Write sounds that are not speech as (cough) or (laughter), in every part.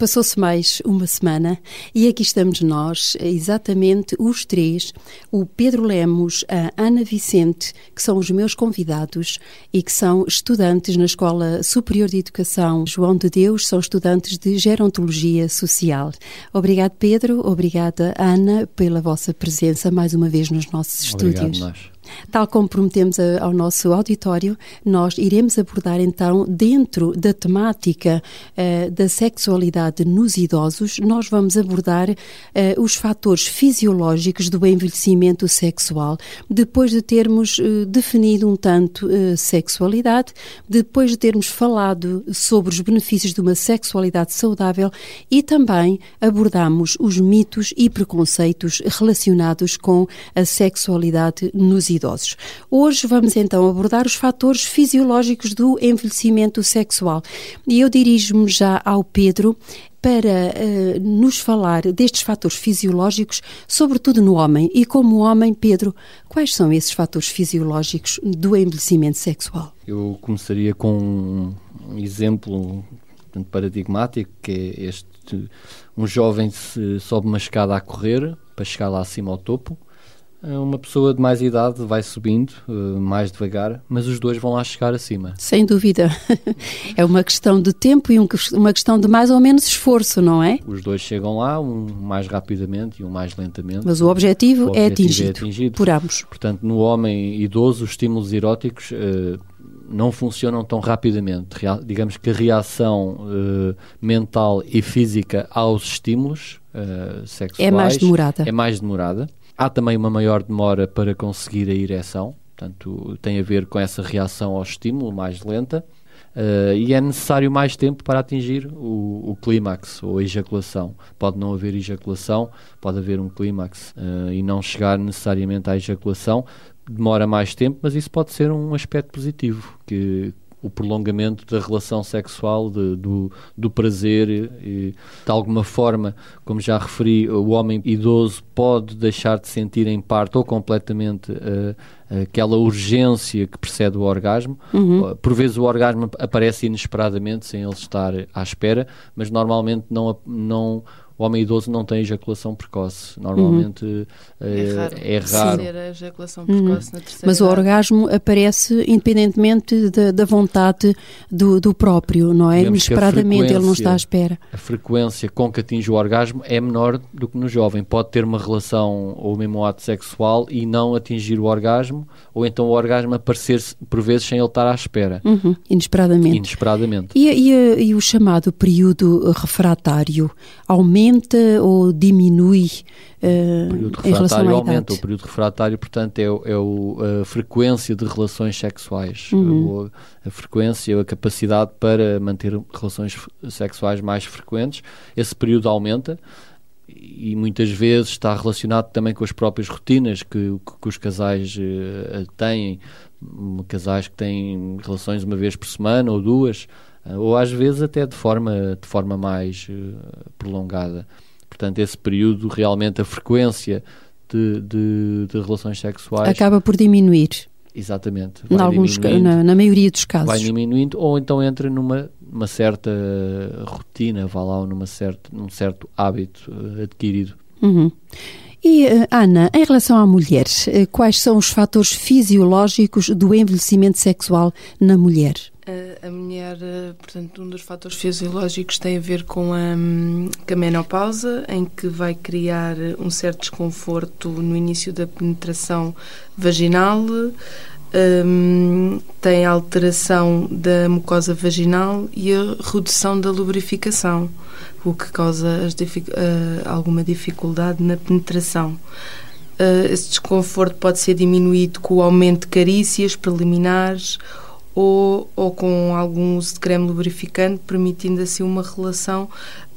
Passou-se mais uma semana e aqui estamos nós, exatamente os três, o Pedro Lemos, a Ana Vicente, que são os meus convidados e que são estudantes na Escola Superior de Educação João de Deus, são estudantes de Gerontologia Social. Obrigado, Pedro, obrigada, Ana, pela vossa presença mais uma vez nos nossos Obrigado, estúdios. Nós. Tal como prometemos ao nosso auditório, nós iremos abordar então, dentro da temática uh, da sexualidade nos idosos, nós vamos abordar uh, os fatores fisiológicos do envelhecimento sexual, depois de termos uh, definido um tanto sexualidade, depois de termos falado sobre os benefícios de uma sexualidade saudável e também abordamos os mitos e preconceitos relacionados com a sexualidade nos idosos idosos. Hoje vamos então abordar os fatores fisiológicos do envelhecimento sexual. E eu dirijo-me já ao Pedro para uh, nos falar destes fatores fisiológicos, sobretudo no homem. E como homem, Pedro, quais são esses fatores fisiológicos do envelhecimento sexual? Eu começaria com um exemplo paradigmático, que é este: um jovem sobe uma escada a correr para chegar lá acima ao topo uma pessoa de mais idade vai subindo uh, mais devagar, mas os dois vão lá chegar acima. Sem dúvida. (laughs) é uma questão de tempo e um, uma questão de mais ou menos esforço, não é? Os dois chegam lá, um mais rapidamente e um mais lentamente. Mas o objetivo, o é objetivo é, atingido, é, atingido, por ambos. Portanto, no homem idoso, os estímulos eróticos uh, não funcionam tão rapidamente. Real, digamos que a reação mental e física aos estímulos sexuais é mais demorada. É mais demorada. Há também uma maior demora para conseguir a ereção, portanto, tem a ver com essa reação ao estímulo mais lenta. Uh, e é necessário mais tempo para atingir o, o clímax ou a ejaculação. Pode não haver ejaculação, pode haver um clímax uh, e não chegar necessariamente à ejaculação. Demora mais tempo, mas isso pode ser um aspecto positivo, que o prolongamento da relação sexual, de, do, do prazer. E, de alguma forma, como já referi, o homem idoso pode deixar de sentir em parte ou completamente uh, aquela urgência que precede o orgasmo. Uhum. Por vezes o orgasmo aparece inesperadamente, sem ele estar à espera, mas normalmente não, não o homem idoso não tem ejaculação precoce. Normalmente uhum. é, é raro. É raro. a ejaculação precoce uhum. na terceira Mas o orgasmo aparece independentemente da, da vontade do, do, próprio, não é? Inesperadamente ele não está à espera. A frequência com que atinge o orgasmo é menor do que no jovem. Pode ter uma relação ou mesmo um ato sexual e não atingir o orgasmo, ou então o orgasmo aparecer por vezes sem ele estar à espera. Uhum. Inesperadamente. Inesperadamente. E, e, e o chamado período refratário aumenta aumenta ou diminui uh, o período em relação à aumenta. idade? O período refratário, portanto, é, é o, a frequência de relações sexuais. Uhum. A, a frequência, a capacidade para manter relações sexuais mais frequentes. Esse período aumenta e muitas vezes está relacionado também com as próprias rotinas que, que os casais uh, têm. Casais que têm relações uma vez por semana ou duas, ou às vezes até de forma, de forma mais uh, prolongada. Portanto, esse período, realmente, a frequência de, de, de relações sexuais. Acaba por diminuir. Exatamente. Em alguns, na, na, maioria dos casos. Vai diminuindo, ou então entra numa uma certa rotina, vá lá, ou numa certa, num certo hábito adquirido. Uhum. E, Ana, em relação à mulher, quais são os fatores fisiológicos do envelhecimento sexual na mulher? A, mulher, portanto, um dos fatores fisiológicos tem a ver com a, com a menopausa, em que vai criar um certo desconforto no início da penetração vaginal, um, tem alteração da mucosa vaginal e a redução da lubrificação, o que causa dific, uh, alguma dificuldade na penetração. Uh, esse desconforto pode ser diminuído com o aumento de carícias preliminares ou, ou com algum uso de creme lubrificante, permitindo assim uma relação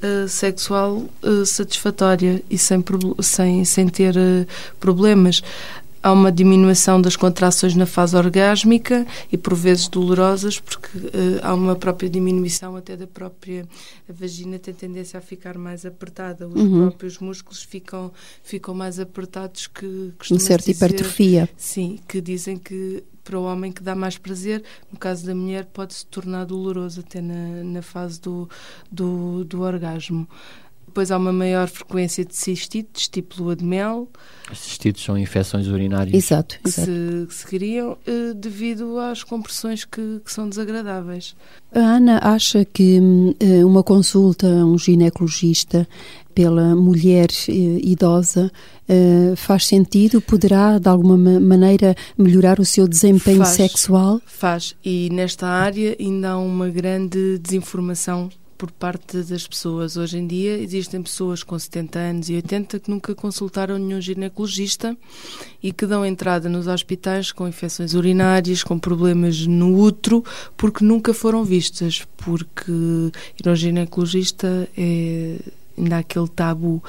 uh, sexual uh, satisfatória e sem, sem, sem ter uh, problemas. há uma diminuição das contrações na fase orgásmica e por vezes dolorosas, porque há uma própria diminuição até da própria a vagina tem tendência a ficar mais apertada, os uhum. próprios músculos ficam ficam mais apertados que uma certa dizer, hipertrofia. Sim, que dizem que para o homem que dá mais prazer, no caso da mulher pode se tornar doloroso até na, na fase do, do, do orgasmo. Depois há uma maior frequência de cistites, tipo lua de mel. As cistites são infecções urinárias. Exato, que, exato. Se, que se criam eh, devido às compressões que, que, são desagradáveis. A Ana acha que eh, uma consulta a um ginecologista pela mulher eh, idosa faz sentido? Poderá, de alguma maneira, melhorar o seu desempenho faz, sexual? Faz. E nesta área ainda há uma grande desinformação por parte das pessoas. Hoje em dia existem pessoas com 70 anos e 80 que nunca consultaram nenhum ginecologista e que dão entrada nos hospitais com infecções urinárias, com problemas no útero, porque nunca foram vistas, porque ir ao ginecologista é ainda aquele tabu,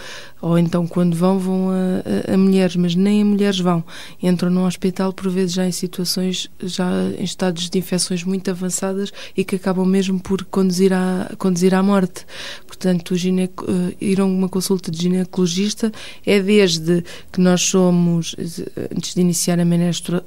ou então quando vão, vão a, a, a, mulheres, mas nem a mulheres vão. Entram no hospital por vezes já em situações, já em estados de infecções muito avançadas e que acabam mesmo por conduzir à, conduzir à morte. Portanto, gineco, uh, ir a uma consulta de ginecologista é desde que nós somos, antes de iniciar a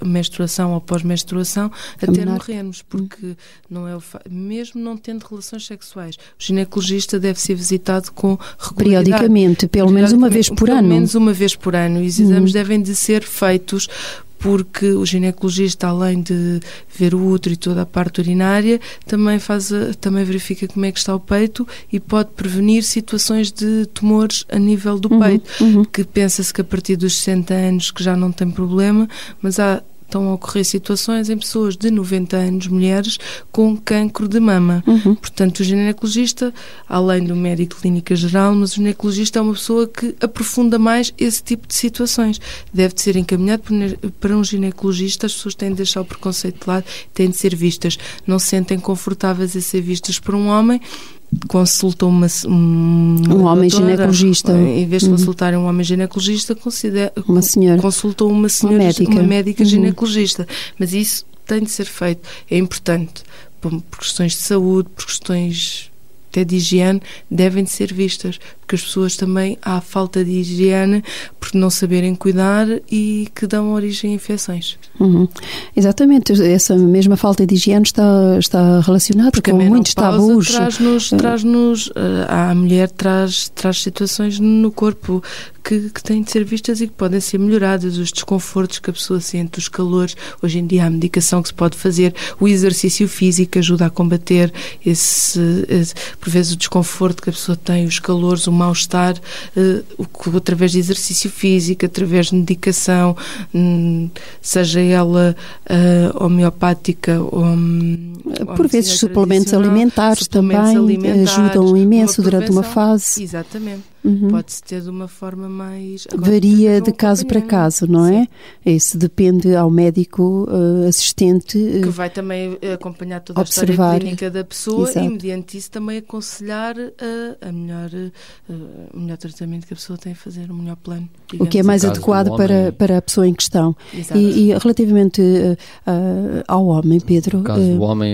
menstruação ou pós-menstruação, até morrermos, porque não é o mesmo não tendo relações sexuais. O ginecologista deve ser visitado com Periodicamente, pelo menos uma vez por pelo ano. Pelo menos uma vez por ano. E os exames uhum. devem de ser feitos porque o ginecologista, além de ver o útero e toda a parte urinária, também, faz também verifica como é que está o peito e pode prevenir situações de tumores a nível do uhum, peito, uhum. que pensa-se que a partir dos 60 anos que já não tem problema, mas há estão a ocorrer situações em pessoas de 90 anos, mulheres, com cancro de mama. Uhum. Portanto, o ginecologista, além do médico clínica geral, mas o ginecologista é uma pessoa que aprofunda mais esse tipo de situações. Deve de ser encaminhado para um ginecologista, as pessoas têm de deixar o preconceito de lado, têm de ser vistas. Não se sentem confortáveis a ser vistas por um homem, consultam uma, um, um homem doutora, ginecologista. Em vez de uhum. consultarem um homem ginecologista, considera, uma senhora. consultam uma senhora, uma médica, uma médica uhum. ginecologista. Mas isso tem de ser feito. É importante por, por questões de saúde, por questões até de higiene, devem de ser vistas, porque as pessoas também há falta de higiene por não saberem cuidar e que dão origem a infecções. Uhum. Exatamente, essa mesma falta de higiene está, está relacionada porque com muitos tabus. Traz-nos, eh, traz-nos, eh, a mulher traz, traz situações no corpo que, que, têm de ser vistas e que podem ser melhoradas, os desconfortos que a pessoa sente, os calores. Hoje em dia há medicação que se pode fazer, o exercício físico ajuda a combater esse, esse por vezes, o desconforto que a pessoa tem, os calores, o mal-estar, uh, através de exercício físico, através de medicação, um, seja ela uh, homeopática ou. Um, por vezes, suplementos alimentares suplementos também alimentares, ajudam imenso durante uma fase. Exatamente. Uhum. Pode-se ter de uma forma mais. Agora, Varia de caso para caso, não é? Sim. é? Isso depende ao médico uh, assistente. Uh, que vai também acompanhar toda observar. a história clínica da pessoa Exato. e, mediante isso, também aconselhar a, a melhor, uh, o melhor tratamento que a pessoa tem a fazer, o melhor plano. O que é mais adequado para, para a pessoa em questão. E, e, relativamente ao homem, Pedro. No caso do homem,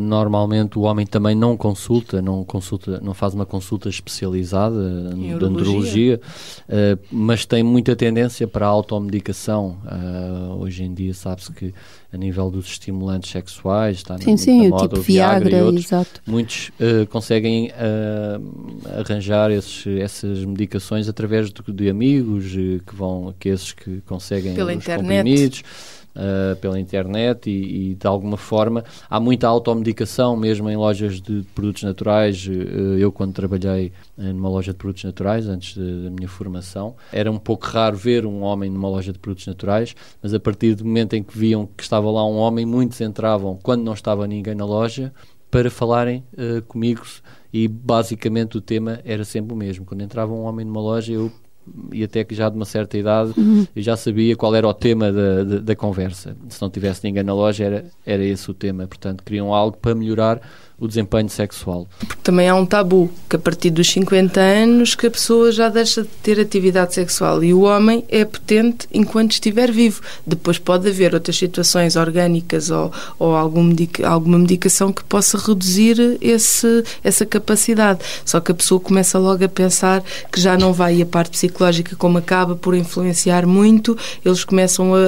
normalmente o homem também não consulta, não consulta, não faz uma consulta especializada de andrologia, uh, mas tem muita tendência para a automedicação. Uh, hoje em dia sabe-se que a nível dos estimulantes sexuais, está sim, sim, moda, tipo o Viagra, Viagra e outros, exato. muitos uh, conseguem arranjar esses, essas medicações através de, de amigos que vão, que esses que conseguem Pela os internet. comprimidos uh, pela internet e, e, de alguma forma há muita automedicação mesmo em lojas de produtos naturais. Uh, eu quando trabalhei numa loja de produtos naturais antes da minha formação era um pouco raro ver um homem numa loja de produtos naturais, mas a partir do momento em que viam que estava lá um homem, muitos entravam quando não estava ninguém na loja para falarem uh, comigo e basicamente o tema era sempre o mesmo. Quando entrava um homem numa loja, eu e até que já de uma certa idade uhum. eu já sabia qual era o tema da, da, da, conversa. Se não tivesse ninguém na loja, era, era esse o tema. Portanto, queriam algo para melhorar o desempenho sexual. Porque também há um tabu que a partir dos 50 anos que a pessoa já deixa de ter atividade sexual e o homem é potente enquanto estiver vivo. Depois pode haver outras situações orgânicas ou, ou algum medica, alguma medicação que possa reduzir esse, essa capacidade. Só que a pessoa começa logo a pensar que já não vai e a parte psicológica como acaba por influenciar muito, eles começam a,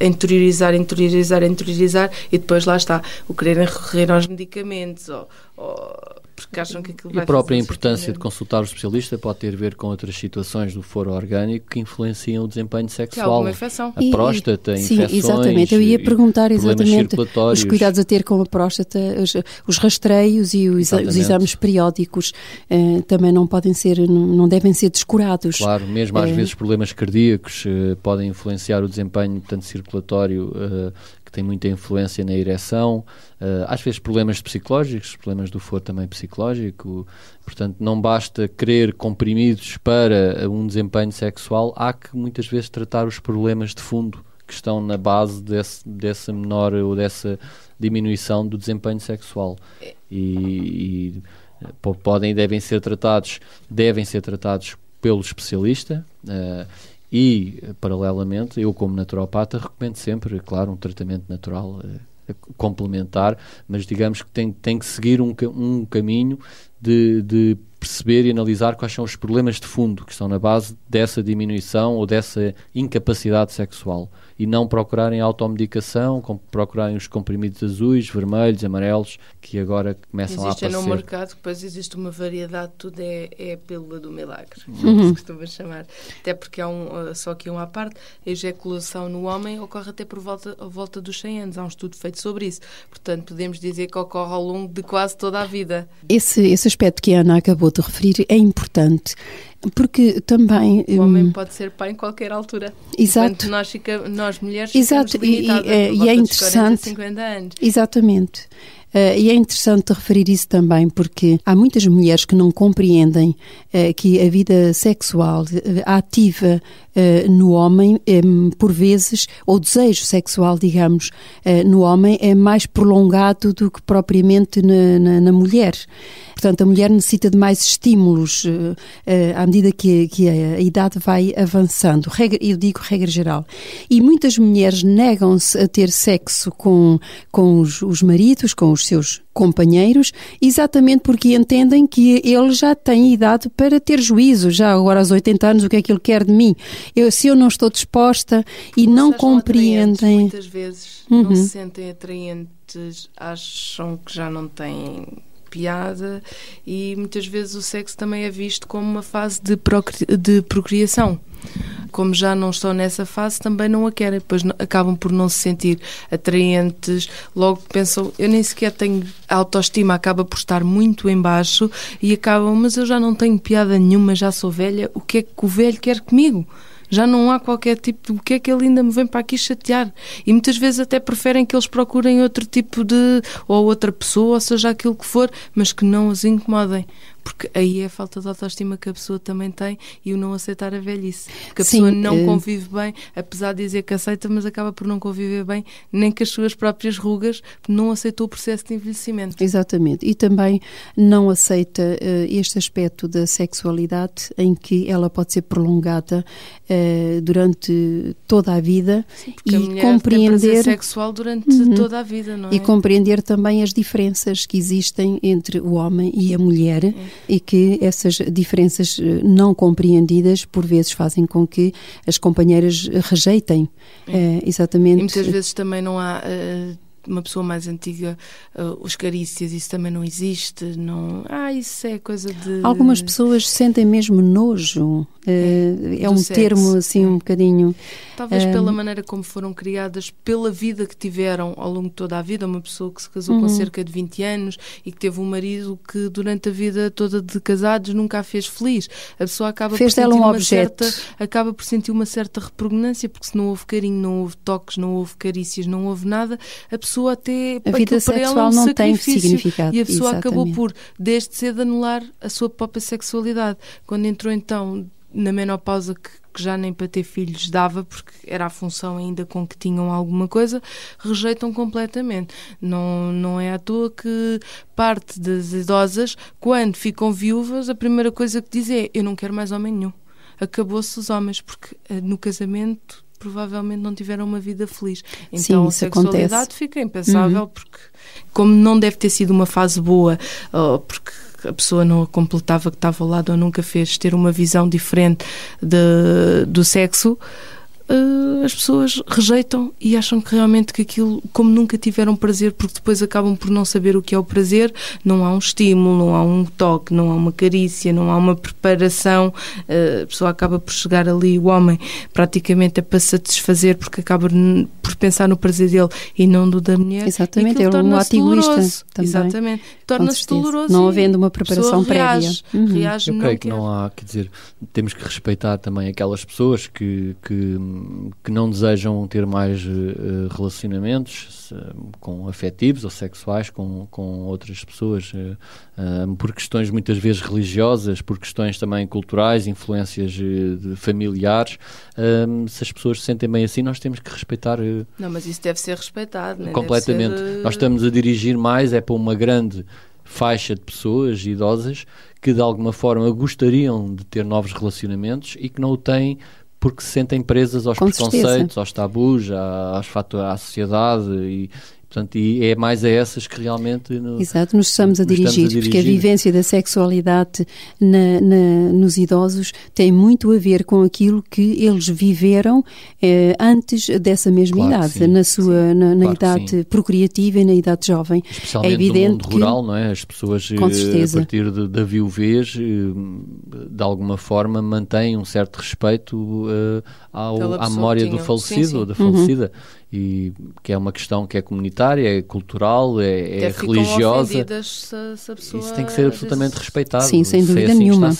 a interiorizar, interiorizar, interiorizar e depois lá está, o quererem recorrer aos medicamentos ou, ou porque acham que aquilo e a própria importância de consultar o especialista pode ter a ver com outras situações do foro orgânico que influenciam o desempenho sexual. A e, próstata, sim, infecções. Exatamente, eu ia perguntar exatamente os cuidados a ter com a próstata, os, os rastreios e os, os exames periódicos eh, também não podem ser, não, não, devem ser descurados. Claro, mesmo às eh, vezes problemas cardíacos eh, podem influenciar o desempenho tanto circulatório eh, tem muita influência na ereção, uh, às vezes problemas psicológicos, problemas do foro também psicológico, portanto não basta querer comprimidos para um desempenho sexual, há que muitas vezes tratar os problemas de fundo que estão na base desse, dessa menor ou dessa diminuição do desempenho sexual. E, e podem e devem ser tratados devem ser tratados pelo especialista uh, e, paralelamente, eu como naturopata recomendo sempre, claro, um tratamento natural uh, complementar, mas digamos que tem, tem que seguir um, um caminho de, de perceber e analisar quais são os problemas de fundo que estão na base dessa diminuição ou dessa incapacidade sexual e não procurarem automedicação, procurarem os comprimidos azuis, vermelhos, amarelos, que agora começam existe a aparecer. Existe no mercado, depois existe uma variedade, tudo é, é a pílula do milagre, uhum. se costuma chamar. Até porque há um, uh, só aqui uma à parte, a ejaculação no homem ocorre até por volta, a volta dos 100 anos. Há um estudo feito sobre isso. Portanto, podemos dizer que ocorre ao longo de quase toda a vida. Esse, esse aspecto que a Ana acabou de referir é importante porque também o homem hum, pode ser pai em qualquer altura. Exato. Nós fica, nós mulheres exato. e, e, é, e é interessante. 40, 50 anos. Exatamente Uh, e é interessante referir isso também, porque há muitas mulheres que não compreendem uh, que a vida sexual uh, ativa no homem, um, por vezes, ou desejo sexual, digamos, no homem é mais prolongado do que propriamente na, na, na mulher. Portanto, a mulher necessita de mais estímulos à medida que, que a, a, idade vai avançando. Regra, eu digo regra geral. E muitas mulheres negam-se a ter sexo com, com os, os maridos, com os seus companheiros, exatamente porque entendem que ele já tem idade para ter juízo, já agora aos 80 anos, o que é que ele quer de mim? Eu, se eu não estou disposta e não compreendem. Muitas vezes uhum. não se sentem atraentes, acham que já não têm piada e muitas vezes o sexo também é visto como uma fase de, procri de procriação como já não estão nessa fase, também não a querem, depois acabam por não se sentir atraentes, logo pensam, eu nem sequer tenho autoestima, acaba por estar muito em baixo e acabam, mas eu já não tenho piada nenhuma, já sou velha, o que é que o velho quer comigo? Já não há qualquer tipo de o que é que ele ainda me vem para aqui chatear. E muitas vezes até preferem que eles procurem outro tipo de. ou outra pessoa, ou seja, aquilo que for, mas que não os incomodem porque aí é a falta de autoestima que a pessoa também tem e o não aceitar a velhice. Porque a Sim, pessoa não uh... convive bem, apesar de dizer que aceita, mas acaba por não conviver bem nem com as suas próprias rugas, não aceitou o processo de envelhecimento. Exatamente. E também não aceita uh, este aspecto da sexualidade em que ela pode ser prolongada uh, durante toda a vida Sim, e a compreender sexual durante uhum. toda a vida, não é? E compreender também as diferenças que existem entre o homem e a mulher. É e que essas diferenças eh, não compreendidas por vezes fazem com que as companheiras rejeitem. É, exatamente. E muitas vezes também não há. Uh, uma pessoa mais antiga, uh, os carícias, isso também não existe, não... Ah, isso é coisa de... Algumas pessoas sentem mesmo nojo, é, é um sexo. termo assim é. um bocadinho... Talvez pela maneira como foram criadas, pela vida que tiveram ao longo de toda a vida, uma pessoa que se casou uhum. com cerca de 20 anos e que teve um marido que durante a vida toda de casados nunca a fez feliz. A pessoa acaba fez por sentir um uma objeto. certa acaba por sentir uma certa repugnância porque se não houve carinho, não houve toques, não houve carícias, não houve nada, a pessoa pessoa até a vida sexual um não tem significado e a pessoa Exatamente. acabou por desde cedo anular a sua própria sexualidade quando entrou então na menopausa que que já nem para ter filhos dava, porque era a função ainda com que tinham alguma coisa, rejeitam completamente. Não, não é à toa que parte das idosas, quando ficam viúvas, a primeira coisa que dizem é: Eu não quero mais homem nenhum. Acabou-se os homens, porque eh, no casamento provavelmente não tiveram uma vida feliz. Então Sim, a sexualidade acontece. fica impensável uhum. porque como não deve ter sido uma fase boa, porque a pessoa não a completava que estava ao lado ou nunca fez ter uma visão diferente de, do sexo, uh, as pessoas rejeitam e acham que realmente que aquilo, como nunca tiveram prazer, porque depois acabam por não saber o que é o prazer, não há um estímulo, não há um toque, não há uma carícia, não há uma preparação, uh, a pessoa acaba por chegar ali, o homem, praticamente é para satisfazer, porque acaba por pensar no prazer dele e não do da mulher. Exatamente, é um ato egoísta. Exatamente, torna-se doloroso. Não havendo uma preparação prévia. Reage, uhum. reage Eu creio que não há, quer dizer, temos que respeitar também aquelas pessoas que, que que não desejam ter mais uh, relacionamentos uh, com afetivos ou sexuais com, com outras pessoas uh, por questões muitas vezes religiosas, por questões também culturais, influências familiares. se as pessoas se sentem bem assim, nós temos que respeitar. não, mas isso deve ser respeitado, né? completamente. Ser, nós estamos a dirigir mais é para uma grande faixa de pessoas idosas que de alguma forma gostariam de ter novos relacionamentos e que não o têm porque se sentem presas aos Com preconceitos, certeza. aos tabus, fatores, à sociedade e, Portanto, e é mais a essas que realmente no, Exato, nos estamos a, dirigir, estamos a dirigir, porque a vivência da sexualidade na, na, nos idosos tem muito a ver com aquilo que eles viveram eh, antes dessa mesma claro idade, sim, na sua na, na claro idade procriativa e na idade jovem. Especialmente é evidente no mundo que, rural, não é? As pessoas eh, a partir de, da viuvez, eh, de alguma forma, mantêm um certo respeito uh, ao, à memória do falecido sim, sim. ou da falecida. Uhum e que é uma questão que é comunitária, é cultural, é, é religiosa. Se, se Isso tem que ser absolutamente respeitado. Sim, sem dúvida assim nenhuma.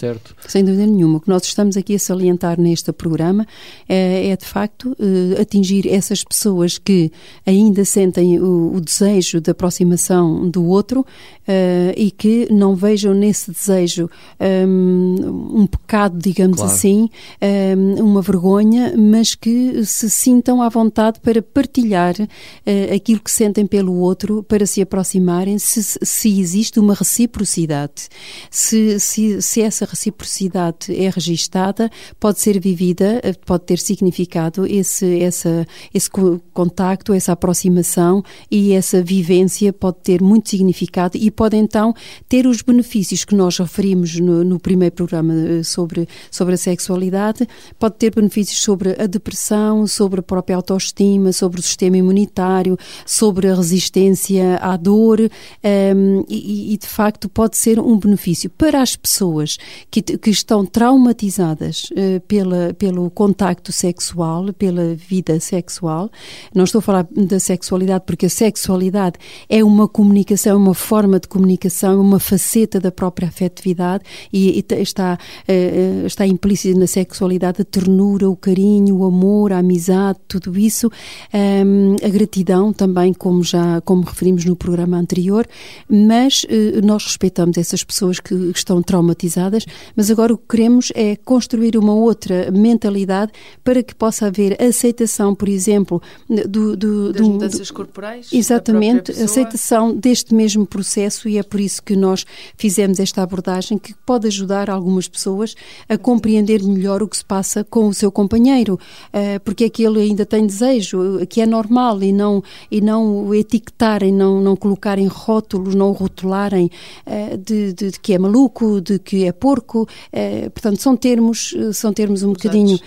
Sem dúvida nenhuma. O que nós estamos aqui a salientar neste programa é, é de facto eh, atingir essas pessoas que ainda sentem o, o desejo de aproximação do outro Uh, e que não vejam nesse desejo um, ehm, um pecado, digamos claro. assim, um, ehm, uma vergonha, mas que se sintam à vontade para partilhar uh, aquilo que sentem pelo outro, para se aproximarem, se, se existe uma reciprocidade. Se, se, se essa reciprocidade é registada, pode ser vivida, eh, pode ter significado esse, essa, esse contacto, essa aproximação e essa vivência pode ter muito significado e pode então ter os benefícios que nós referimos no, no primeiro programa eh, sobre, sobre a sexualidade, pode ter benefícios sobre a depressão, sobre a própria autoestima, sobre o sistema imunitário, sobre a resistência à dor um, ehm, e, e, de facto pode ser um benefício para as pessoas que, que estão traumatizadas uh, pela, pelo contacto sexual, pela vida sexual. Não estou a falar da sexualidade porque a sexualidade é uma comunicação, uma forma de comunicação, uma faceta da própria afetividade e, e está, uh, está implícita na sexualidade a ternura, o carinho, o amor, a amizade, tudo isso, um, a gratidão também, como já como referimos no programa anterior, mas uh, nós respeitamos essas pessoas que estão traumatizadas, mas agora o que queremos é construir uma outra mentalidade para que possa haver aceitação, por exemplo, do, do, das do, mudanças corporais, exatamente, aceitação deste mesmo processo e é por isso que nós fizemos esta abordagem que pode ajudar algumas pessoas a compreender melhor o que se passa com o seu companheiro, eh, porque é que ele ainda tem desejo, que é normal e não e não etiquetarem, não não colocarem rótulos, não rotularem eh, de, de, de, que é maluco, de que é porco, eh, portanto são termos são termos um bocadinho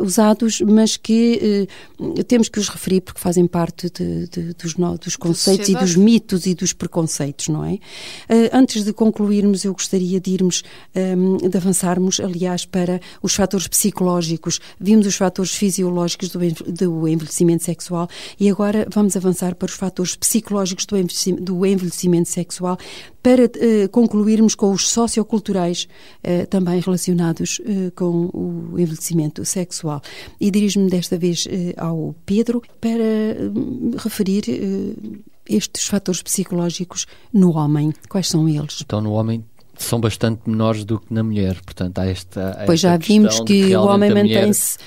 usados, mas que temos que os referir porque fazem parte de, dos, dos conceitos e dos mitos e dos preconceitos, não é? Antes de concluirmos, eu gostaria de irmos, um, de avançarmos, aliás, para os fatores psicológicos. Vimos os fatores fisiológicos do, do envelhecimento sexual e agora vamos avançar para os fatores psicológicos do envelhecimento, do envelhecimento sexual para uh, concluirmos com os socioculturais uh, também relacionados uh, com o envelhecimento sexual. E dirijo-me desta vez ao Pedro para referir estes fatores psicológicos no homem? Quais são eles? Então, no homem são bastante menores do que na mulher. Portanto, há esta. Há pois esta já vimos que, que o homem mantém-se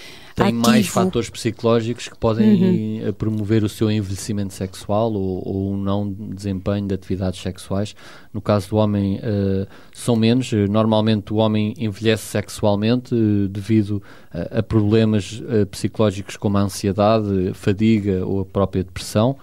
tem ativo. mais fatores psicológicos que podem uhum. promover o seu envelhecimento sexual ou, ou o não desempenho de atividades sexuais. No caso do homem, uh, são menos. Normalmente, o homem envelhece sexualmente uh, devido a, a problemas uh, psicológicos como a ansiedade, fadiga ou a própria depressão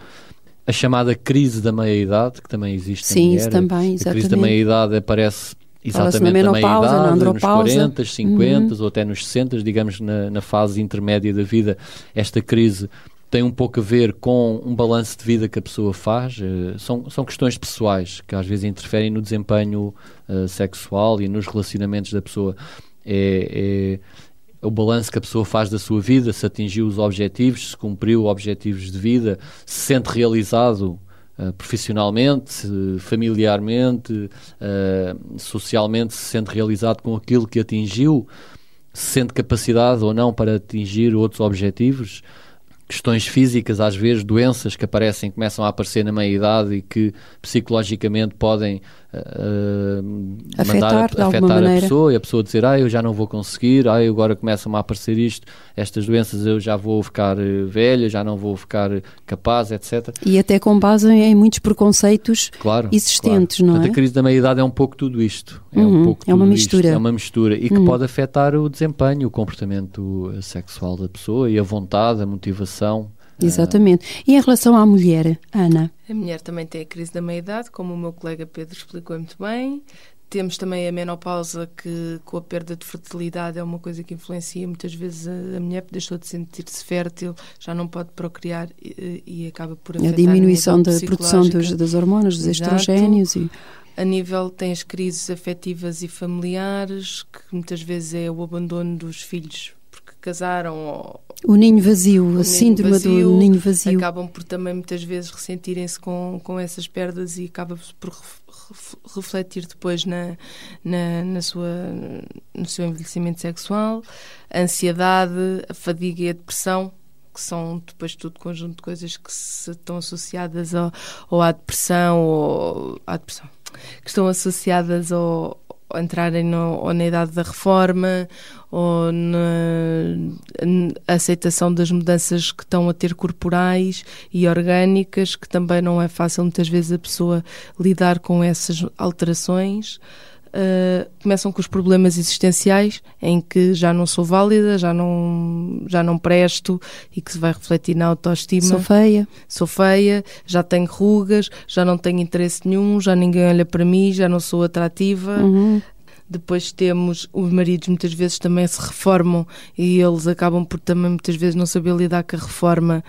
a chamada crise da meia-idade, que também existe Sim, mulher. isso também, exatamente. A crise da meia-idade aparece exatamente na meia-idade, nos 40, 50 uhum. ou até nos 60, digamos, na, na fase intermédia da vida. Esta crise tem um pouco a ver com um balanço de vida que a pessoa faz. Uh, são, são questões pessoais que às vezes interferem no desempenho uh, sexual e nos relacionamentos da pessoa. É, é, o balanço que a pessoa faz da sua vida, se atingiu os objetivos, se cumpriu objetivos de vida, se sente realizado uh, profissionalmente, familiarmente, uh, socialmente, se sente realizado com aquilo que atingiu, se sente capacidade ou não para atingir outros objetivos. Questões físicas, às vezes doenças que aparecem, começam a aparecer na meia-idade e que psicologicamente podem uh, afetar, mandar a, afetar a pessoa e a pessoa dizer, ah, eu já não vou conseguir, ah, agora começam a aparecer isto, estas doenças eu já vou ficar uh, velha, já não vou ficar capaz, etc. E até com base em, muitos preconceitos claro, existentes, claro. não Portanto, é? a crise da meia-idade é um pouco tudo isto. É uhum, um pouco é uma mistura. Isto, é uma mistura e que uhum. pode afetar o desempenho, o comportamento sexual da pessoa e a vontade, a motivação. Exatamente. E em relação à mulher, Ana? A mulher também tem a crise da meia-idade, como o meu colega Pedro explicou muito bem. Temos também a menopausa, que com a perda de fertilidade é uma coisa que influencia. Muitas vezes a, a mulher deixou de sentir-se fértil, já não pode procriar e, e acaba por afetar a diminuição da produção dos, das hormonas, dos Exato. estrogénios. E... A nível, tem as crises afetivas e familiares, que muitas vezes é o abandono dos filhos casaram ou o ninho vazio, o a síndrome vazio, do ninho vazio. Acabam por também muitas vezes ressentirem-se com, com essas perdas e acaba por refletir depois na, na, na, sua, no seu envelhecimento sexual. A ansiedade, a fadiga e a depressão, que são depois tudo conjunto de coisas que se estão associadas ao, ou à depressão ou à depressão, que estão associadas ao, entrarem no, ou na idade da reforma ou na, aceitação das mudanças que estão a ter corporais e orgânicas, que também não é fácil muitas vezes a pessoa lidar com essas alterações. Uh, começam com os problemas existenciais em que já não sou válida, já não, já não presto e que se vai refletir na autoestima. Sou feia. Sou feia, já tenho rugas, já não tenho interesse nenhum, já ninguém olha para mim, já não sou atrativa. Uhum. Depois temos os maridos muitas vezes também se reformam e eles acabam por também muitas vezes não saber lidar com a reforma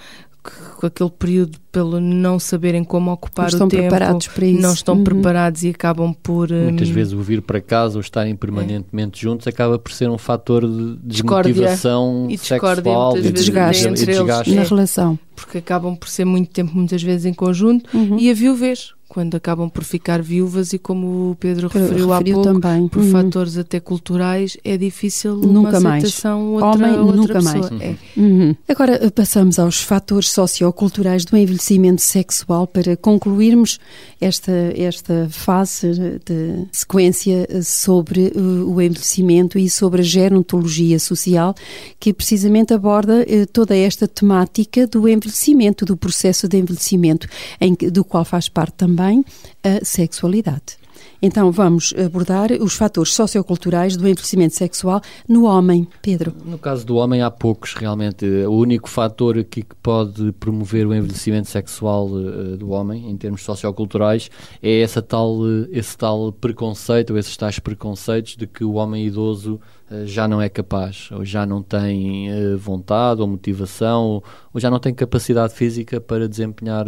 com aquele período pelo não saberem como ocupar não estão o tempo, preparados para isso. não estão uhum. preparados e acabam por muitas um... vezes o vir para casa ou estarem permanentemente é. juntos acaba por ser um fator de desmotivação e sexual e desgaste, e desgaste. na relação porque acabam por ser muito tempo muitas vezes em conjunto uhum. e a viuvez quando acabam por ficar viúvas e como o Pedro referiu, referiu há pouco, também. por uhum. fatores até culturais, é difícil nunca uma aceitação mais. outra, Homem, outra nunca pessoa. mais. É. Uhum. Agora eh, passamos aos fatores socioculturais do envelhecimento sexual para concluirmos esta, esta fase de sequência eh, sobre eh, o envelhecimento e sobre a gerontologia social que precisamente aborda toda esta temática do envelhecimento, do processo de envelhecimento, em, do qual faz parte também também a sexualidade. Então vamos abordar os fatores socioculturais do envelhecimento sexual no homem, Pedro. No caso do homem há poucos realmente. O único fator que pode promover o envelhecimento sexual uh, do homem, em termos socioculturais, é essa tal, uh, esse tal preconceito, ou esses tais preconceitos de que o homem idoso uh, já não é capaz, ou já não tem vontade ou motivação, ou já não tem capacidade física para desempenhar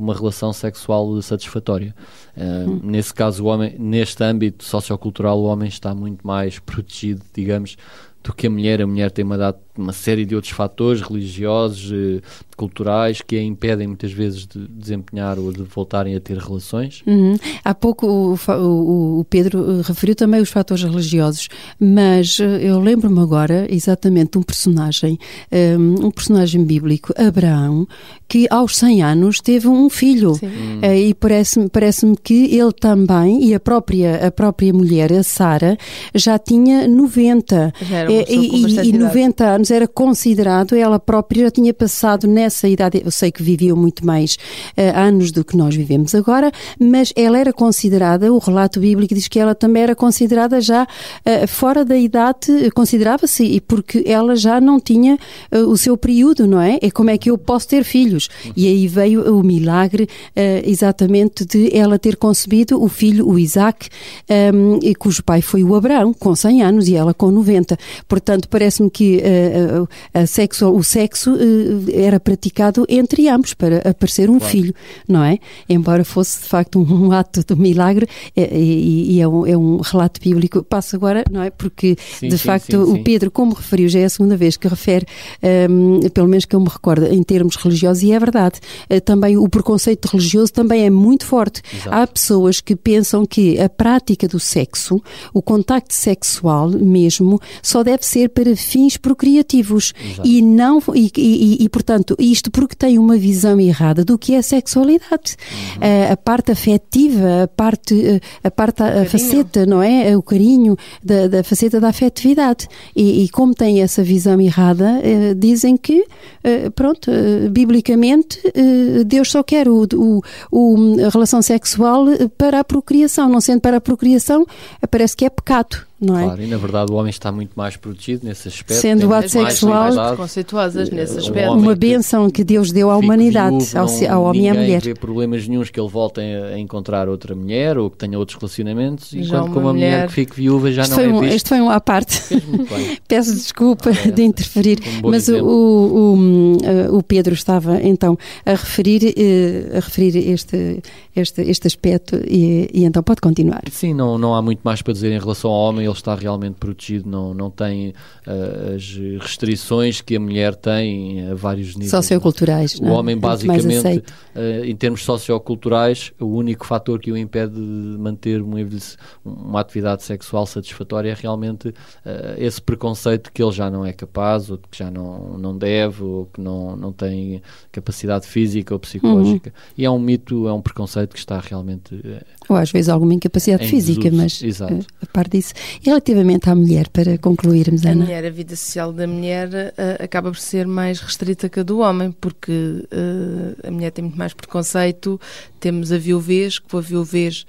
uma relação sexual satisfatória. Uh, hum. Nesse caso, o homem, neste âmbito sociocultural, o homem está muito mais (laughs) protegido, digamos, do que a mulher. A mulher tem uma idade uma série de outros fatores religiosos, eh, culturais, que a impedem muitas vezes de desempenhar ou de voltarem a ter relações. Uhum. Há pouco o, o, o, Pedro referiu também os fatores religiosos, mas eu lembro-me agora exatamente de um personagem, um personagem bíblico, Abraão, que aos 100 anos teve um filho. Hum. E parece-me parece que ele também, e a própria, a própria mulher, a Sara, já tinha 90. Já era uma e, e, e 90 anos era considerado, ela própria já tinha passado nessa idade, eu sei que viviam muito mais uh, anos do que nós vivemos agora, mas ela era considerada, o relato bíblico diz que ela também era considerada já uh, fora da idade, considerava-se, e porque ela já não tinha uh, o seu período, não é? É como é que eu posso ter filhos? E aí veio o milagre exatamente de ela ter concebido o filho, o Isaac, um, ehm, cujo pai foi o Abraão, com 100 anos, e ela com 90. Portanto, parece-me que a sexo, o sexo era praticado entre ambos para aparecer um claro. filho, não é? Embora fosse de facto um, ato de milagre é, e, e é, um, é, um, relato bíblico. Passo agora, não é? Porque sim, de sim, facto sim, o Pedro, como referiu, já é a segunda vez que refere, um, pelo menos que eu me recordo, em termos religiosos, e é verdade. Uh, também o preconceito religioso também é muito forte. Exato. Há pessoas que pensam que a prática do sexo, o contacto sexual mesmo, só deve ser para fins procriativos Exato. e não e, e, e, portanto isto porque tem uma visão errada do que é a sexualidade. Uhum. A, a, parte afetiva, a parte, a, parte, a, faceta, não é? O carinho da, da faceta da afetividade. E, e, como tem essa visão errada, eh, dizem que, eh, pronto, eh, biblicamente, Deus só quer o, o, o, a relação sexual para a procriação. Não sendo para a procriação, parece que é pecado não é? Claro, e na verdade o homem está muito mais protegido nesse aspecto. Sendo o ato sexual conceituosas nesse aspecto. Uma bênção que Deus deu à humanidade, viúvo, ao, não, ao homem e à mulher. Não problemas nenhums que ele volte a, encontrar outra mulher ou que tenha outros relacionamentos, já enquanto com uma mulher, mulher que fique viúva já isto não é um, visto. Isto foi um à parte. (laughs) Peço desculpa ah, de interferir, mas o, o, uh, o, Pedro estava então a referir, uh, a referir este, este, este aspecto e, e então pode continuar. Sim, não, não há muito mais para dizer em relação ao homem ele está realmente protegido, não, não tem uh, as restrições que a mulher tem a vários níveis. Socioculturais. O não? É? homem, basicamente, uh, em termos socioculturais, o único fator que o impede de manter uma, uma atividade sexual satisfatória é realmente uh, esse preconceito que ele já não é capaz, ou que já não, não deve, ou que não, não tem capacidade física ou psicológica. Uhum. E é um mito, é um preconceito que está realmente. ou às vezes alguma incapacidade física, mas Exato. a par disso. Relativamente à mulher, para concluirmos, Ana. A mulher, a vida social da mulher uh, acaba por ser mais restrita que a do homem, porque uh, a mulher tem muito mais preconceito. Temos a viuvez, que a viuvez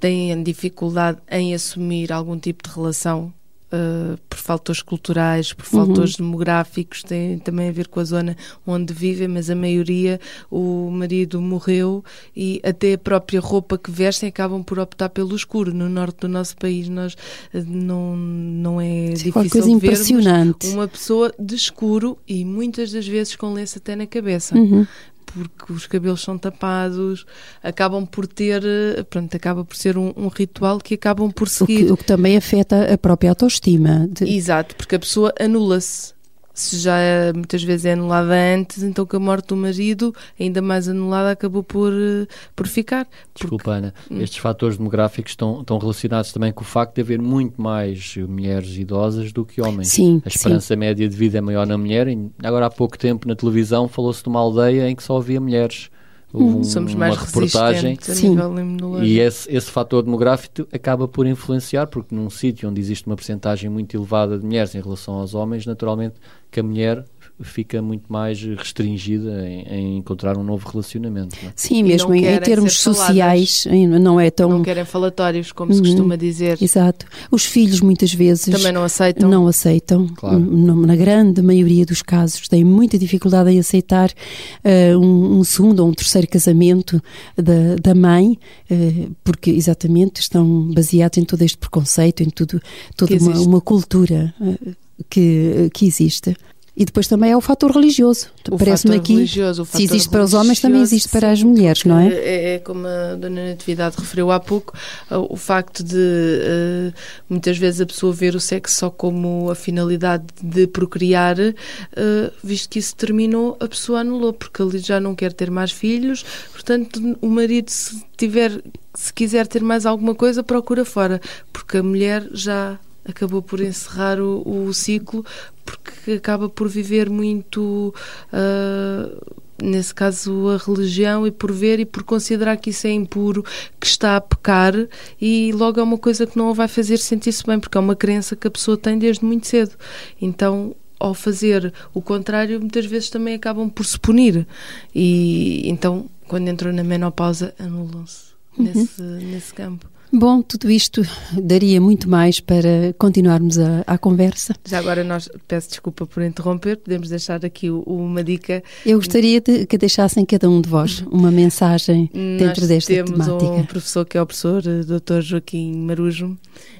tem dificuldade em assumir algum tipo de relação uh, por fatores culturais, por fatores uhum. demográficos, tem também a ver com a zona onde vivem, mas a maioria, o marido morreu e até a própria roupa que vestem acabam por optar pelo escuro. No norte do nosso país nós uh, não, não é Sim, difícil impressionante. uma pessoa de escuro e muitas das vezes com lenço até na cabeça. Uhum porque os cabelos são tapados, acabam por ter, pronto, acaba por ser um, um ritual que acabam por seguir. O que, o que, também afeta a própria autoestima. De... Exato, porque a pessoa anula-se se já é, muitas vezes é anulada antes, então com a morte do marido, ainda mais anulada, acabou por, eh, por ficar. Desculpa, porque... Ana, hum. estes fatores demográficos estão, estão relacionados também com o facto de haver muito mais mulheres idosas do que homens. Sim, a esperança sim. média de vida é maior na mulher. Agora, há pouco tempo, na televisão, falou-se de uma aldeia em que só havia mulheres. Um, Somos mais uma reportagem a Sim. nível E esse, esse fator demográfico acaba por influenciar, porque num sítio onde existe uma percentagem muito elevada de mulheres em relação aos homens, naturalmente que a mulher fica muito mais restringida em, em encontrar um novo relacionamento. Não é? Sim, mesmo em, em, termos sociais, não é tão. Não querem falatórios, como uhum. se costuma dizer. Exato. Os filhos muitas vezes. Também não aceitam. Não aceitam. Claro. Na grande maioria dos casos, têm muita dificuldade em aceitar uh, um, um, segundo ou um terceiro casamento da, da mãe, uh, porque exatamente estão baseados em todo este preconceito, em tudo, toda uma, uma, cultura. Uh, que, que existe. E depois também é o fator religioso. Parece-me aqui. Religioso, se existe para os homens, também existe para as mulheres, não é? é? É como a Dona Natividade referiu há pouco, o facto de uh, muitas vezes a pessoa ver o sexo só como a finalidade de procriar, uh, visto que isso terminou, a pessoa anulou, porque ali já não quer ter mais filhos, portanto, o marido, se tiver, se quiser ter mais alguma coisa, procura fora, porque a mulher já acabou por encerrar o, o ciclo porque acaba por viver muito uh, nesse caso a religião e por ver e por considerar que isso é impuro, que está a pecar e logo é uma coisa que não a vai fazer sentir-se bem porque é uma crença que a pessoa tem desde muito cedo. Então ao fazer o contrário, muitas vezes também acabam por se punir. E então, quando entram na menopausa, anulam-se uhum. nesse, nesse campo. Bom, tudo isto daria muito mais para continuarmos a, a conversa. Já agora nós, peço desculpa por interromper, podemos deixar aqui uma dica. Eu gostaria de que deixassem cada um de vós uma mensagem dentro nós desta temos temática. temos um professor que é o professor eh, Dr. Joaquim Marujo,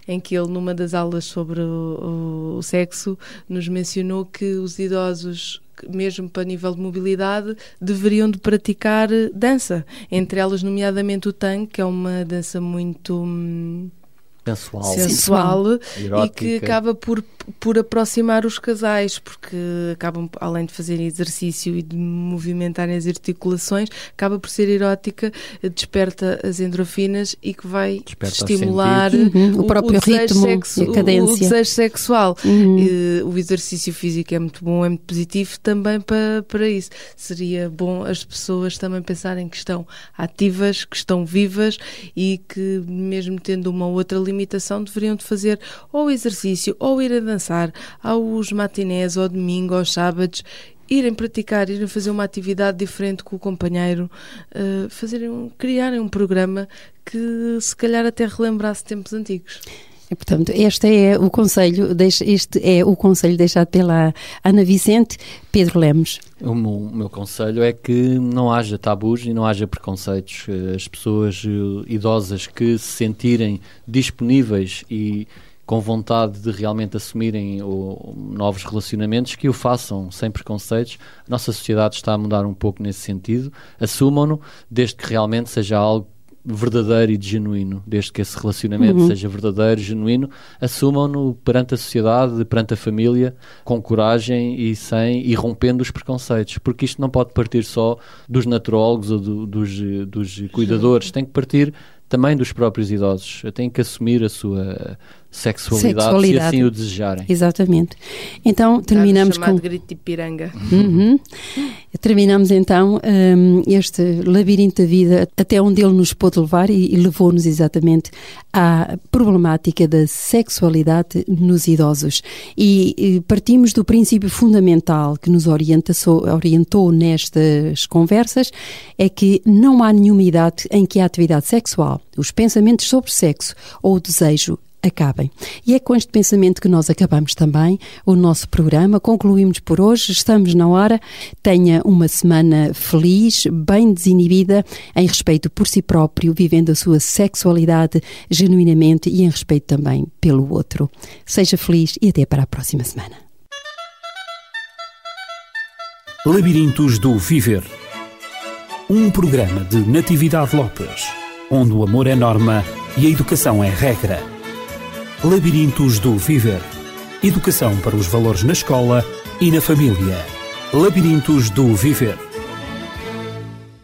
em que ele, numa das aulas sobre o, o, o sexo, nos mencionou que os idosos mesmo para nível de mobilidade, deveriam de praticar dança. Entre elas, nomeadamente o tango, que é uma dança muito... Sensual, sensual e que acaba por, por aproximar os casais, porque acabam, além de fazerem exercício e de movimentarem as articulações, acaba por ser erótica, desperta as endorfinas e que vai desperta estimular uhum, o, próprio o ritmo sexo, a cadência. O, o desejo sexual. Uhum. E, o exercício físico é muito bom, é muito positivo também para, para isso. Seria bom as pessoas também pensarem que estão ativas, que estão vivas e que mesmo tendo uma outra limitação deveriam de fazer ou exercício ou ir a dançar aos matinés, ao domingo, aos sábados irem praticar, irem fazer uma atividade diferente com o companheiro, uh, fazerem, criarem um programa que se calhar até relembrasse tempos antigos. Portanto, este é o conselho, este é o conselho deixado pela Ana Vicente, Pedro Lemos. O meu, meu, conselho é que não haja tabus e não haja preconceitos. As pessoas eh, idosas que se sentirem disponíveis e com vontade de realmente assumirem o, novos relacionamentos, que o façam sem preconceitos. A nossa sociedade está a mudar um pouco nesse sentido. Assumam-no, desde que realmente seja algo verdadeiro e genuíno, desde que esse relacionamento uhum. seja verdadeiro, genuíno, assumam-no perante a sociedade, perante a família, com coragem e sem e rompendo os preconceitos, porque isto não pode partir só dos naturólogos ou do, dos, dos cuidadores, tem que partir também dos próprios idosos. Têm que assumir a sua sexualidade, sexualidade, se assim o desejarem. Exatamente. Então terminamos com grito de piranga. Uhum. Terminamos então um, este labirinto da vida até onde ele nos pôde levar e, e levou-nos exatamente à problemática da sexualidade nos idosos. E, e partimos do princípio fundamental que nos orienta, so, orientou nestas conversas é que não há nenhuma idade em que a atividade sexual, os pensamentos sobre sexo ou o desejo acabem. E é com este pensamento que nós acabamos também o nosso programa. Concluímos por hoje, estamos na hora. Tenha uma semana feliz, bem desinibida, em respeito por si próprio, vivendo a sua sexualidade genuinamente e em respeito também pelo outro. Seja feliz e até para a próxima semana. Labirintos do Viver. Um programa de Natividade Lopes, onde o amor é norma e a educação é regra. Labirintos do Viver. Educação para os valores na escola e na família. Labirintos do Viver.